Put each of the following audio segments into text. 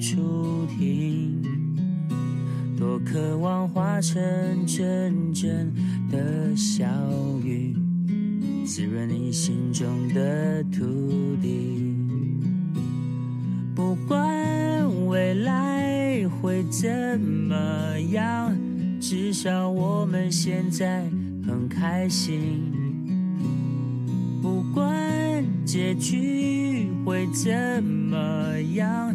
处听，多渴望化成阵阵的小雨，滋润你心中的土地。不管未来会怎么样，至少我们现在很开心。不管结局会怎么样，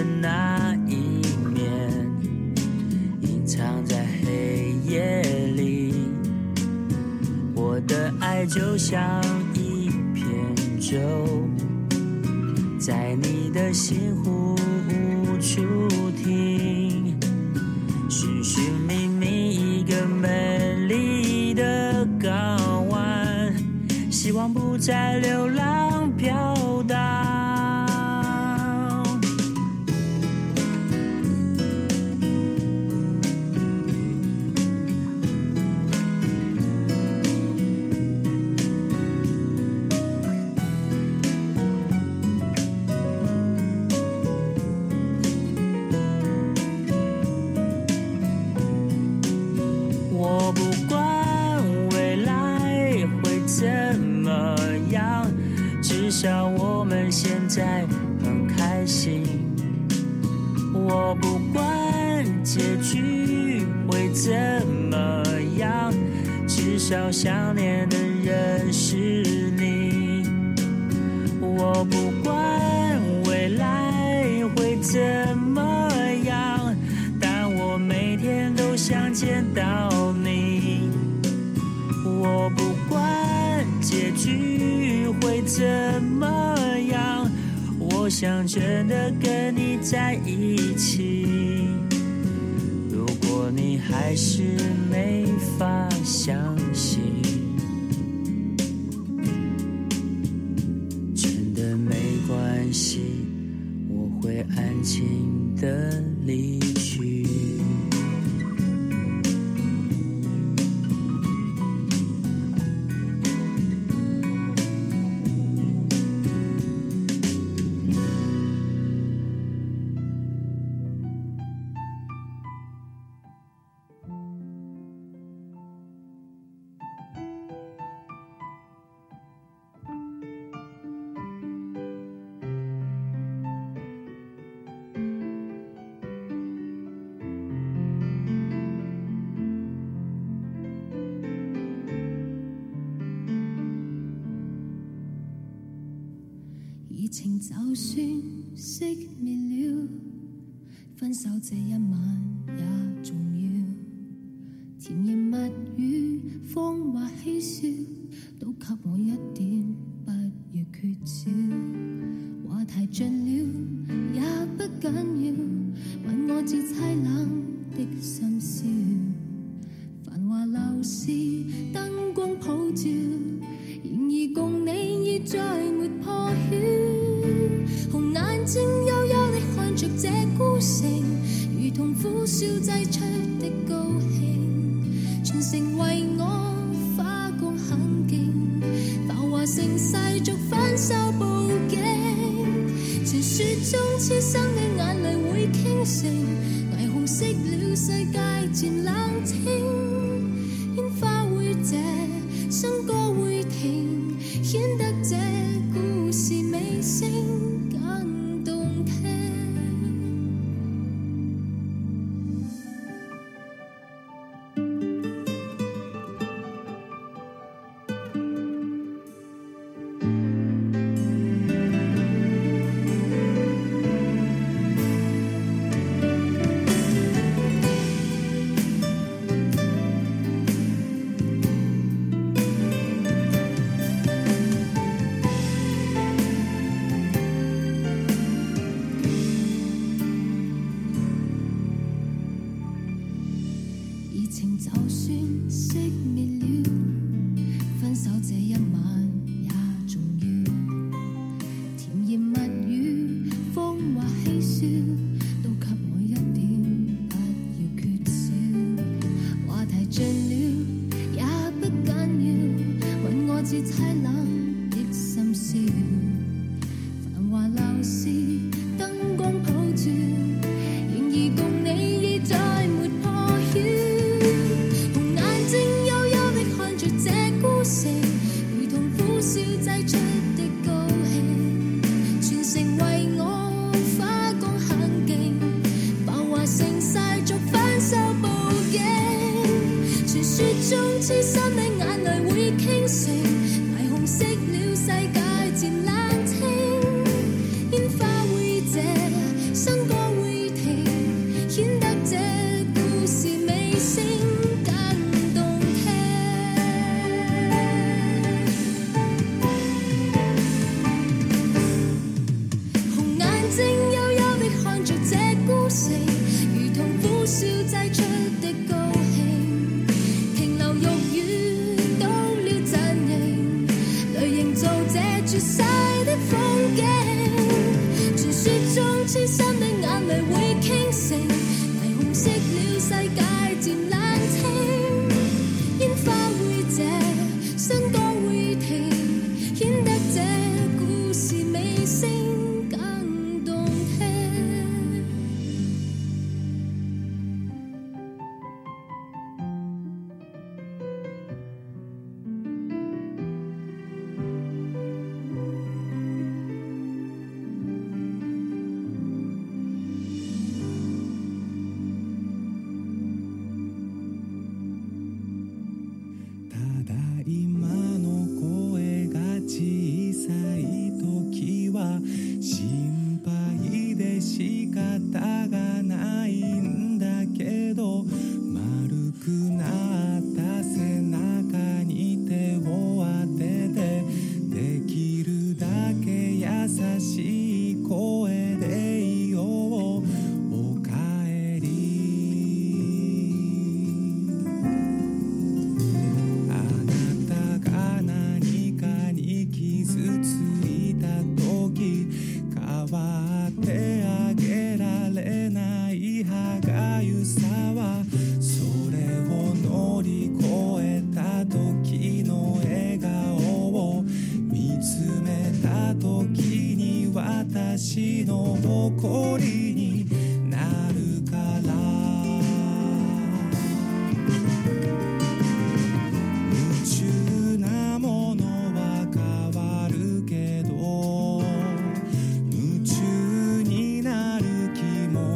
的那一面隐藏在黑夜里，我的爱就像一片舟，在你的心湖无处停，寻寻觅觅一个美丽的港湾，希望不再流浪。是没法相情就算熄灭了，分手这一晚也重要。甜言蜜语、谎话嬉笑，都给我一点，霓虹熄了世界渐冷清，就算熄灭了分手这雪中痴心的眼泪会倾城。霓虹熄了世界 listen 優しい声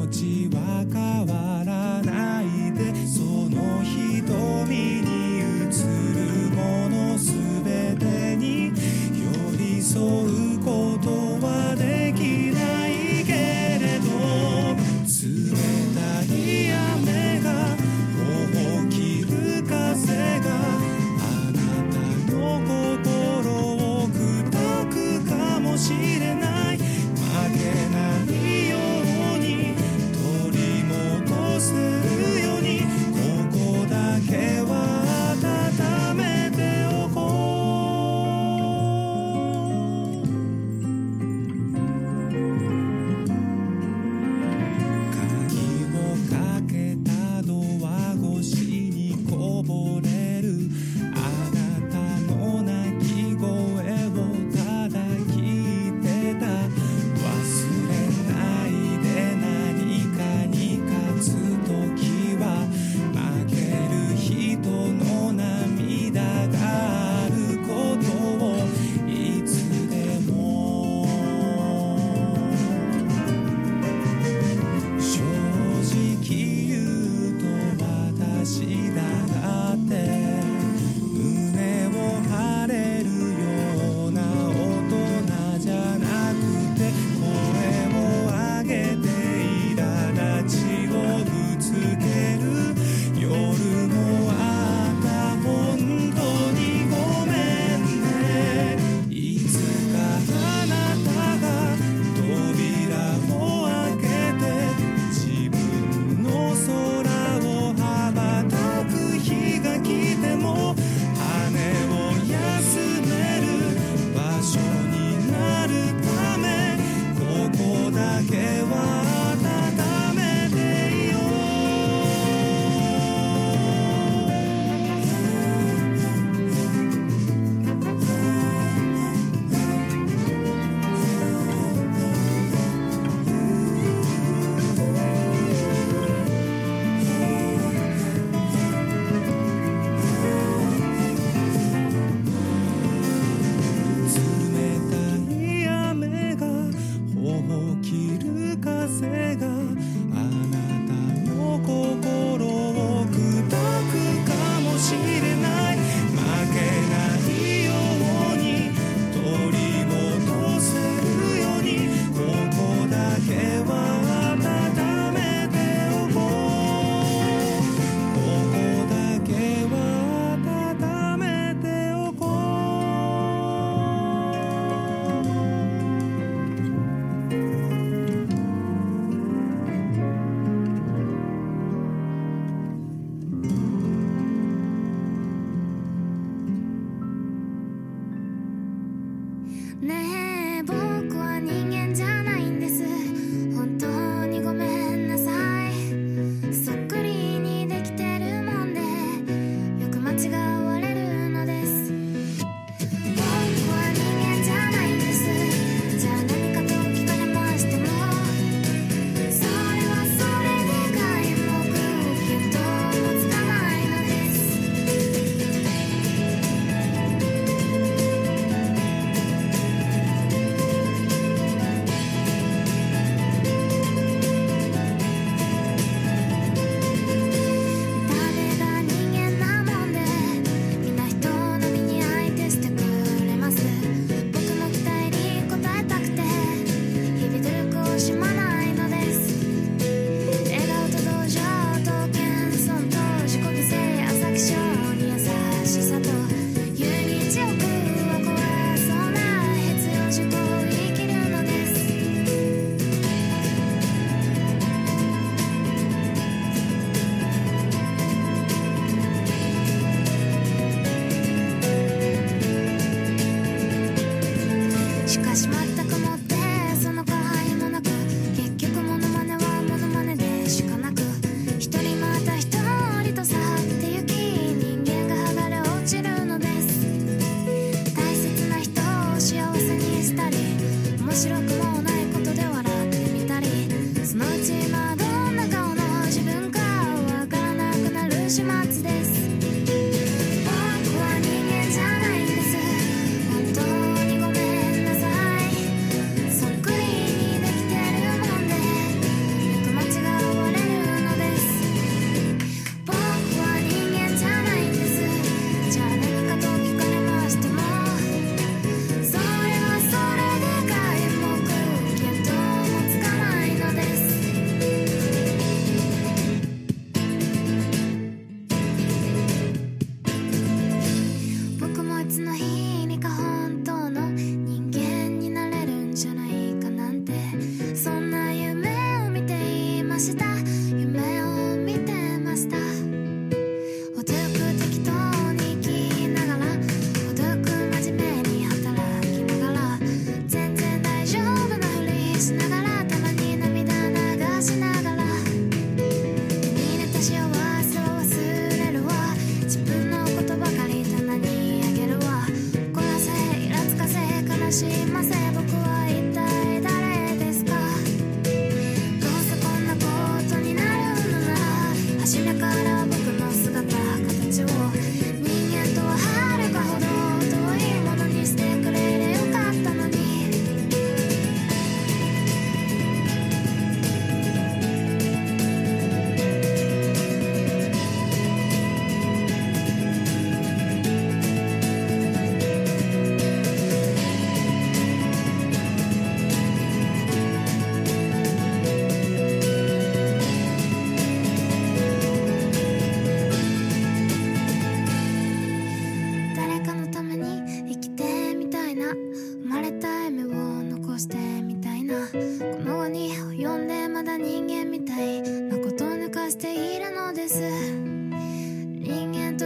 忘记。born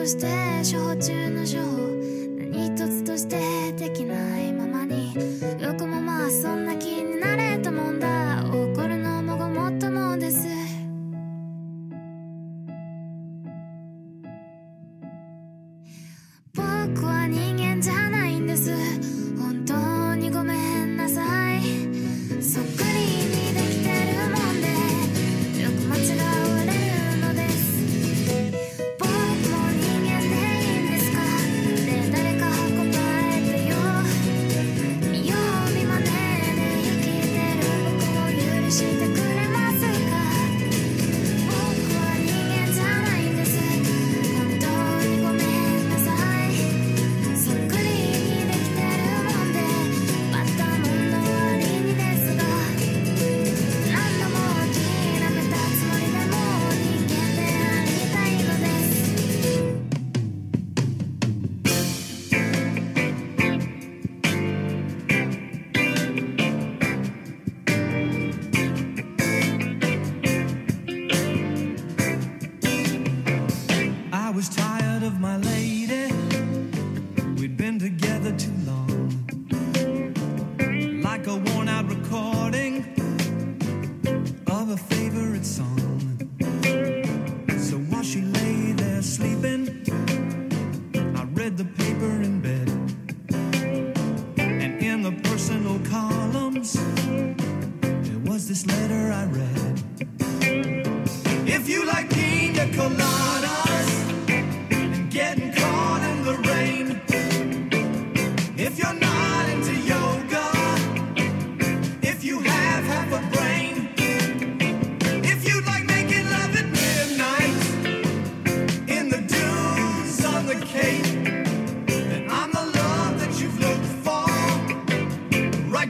して処方中の処方 been together.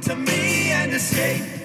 to me and escape.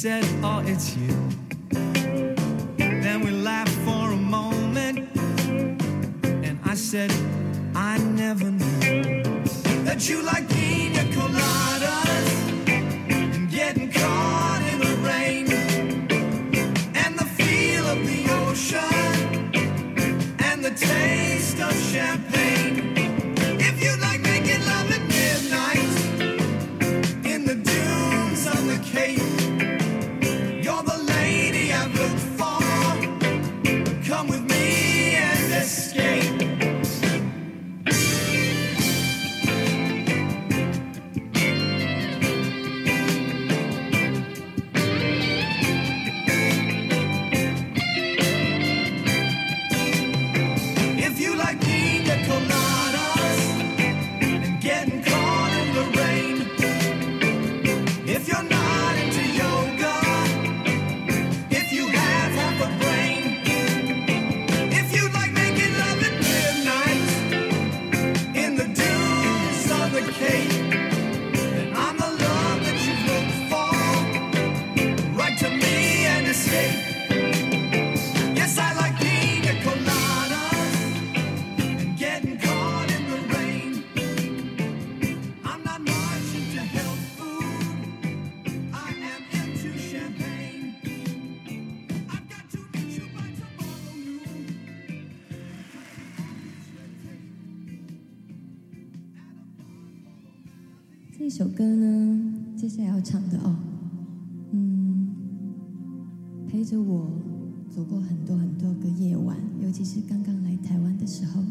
said, Oh, it's you. Then we laughed for a moment, and I said, I never knew that you like. 这首歌呢接下来要唱的哦嗯陪着我走过很多很多个夜晚尤其是刚刚来台湾的时候。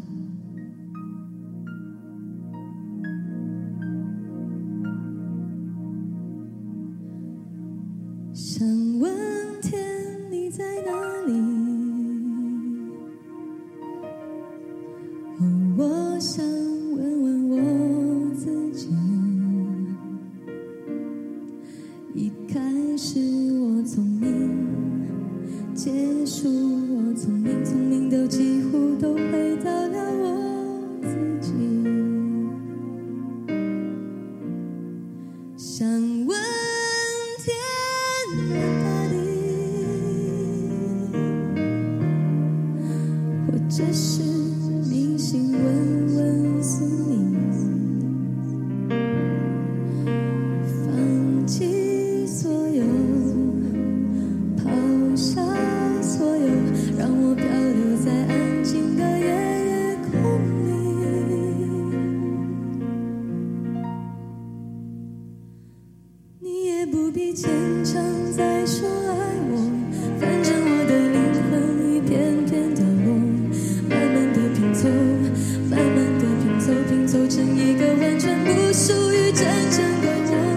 构成一个完全不属于真正的我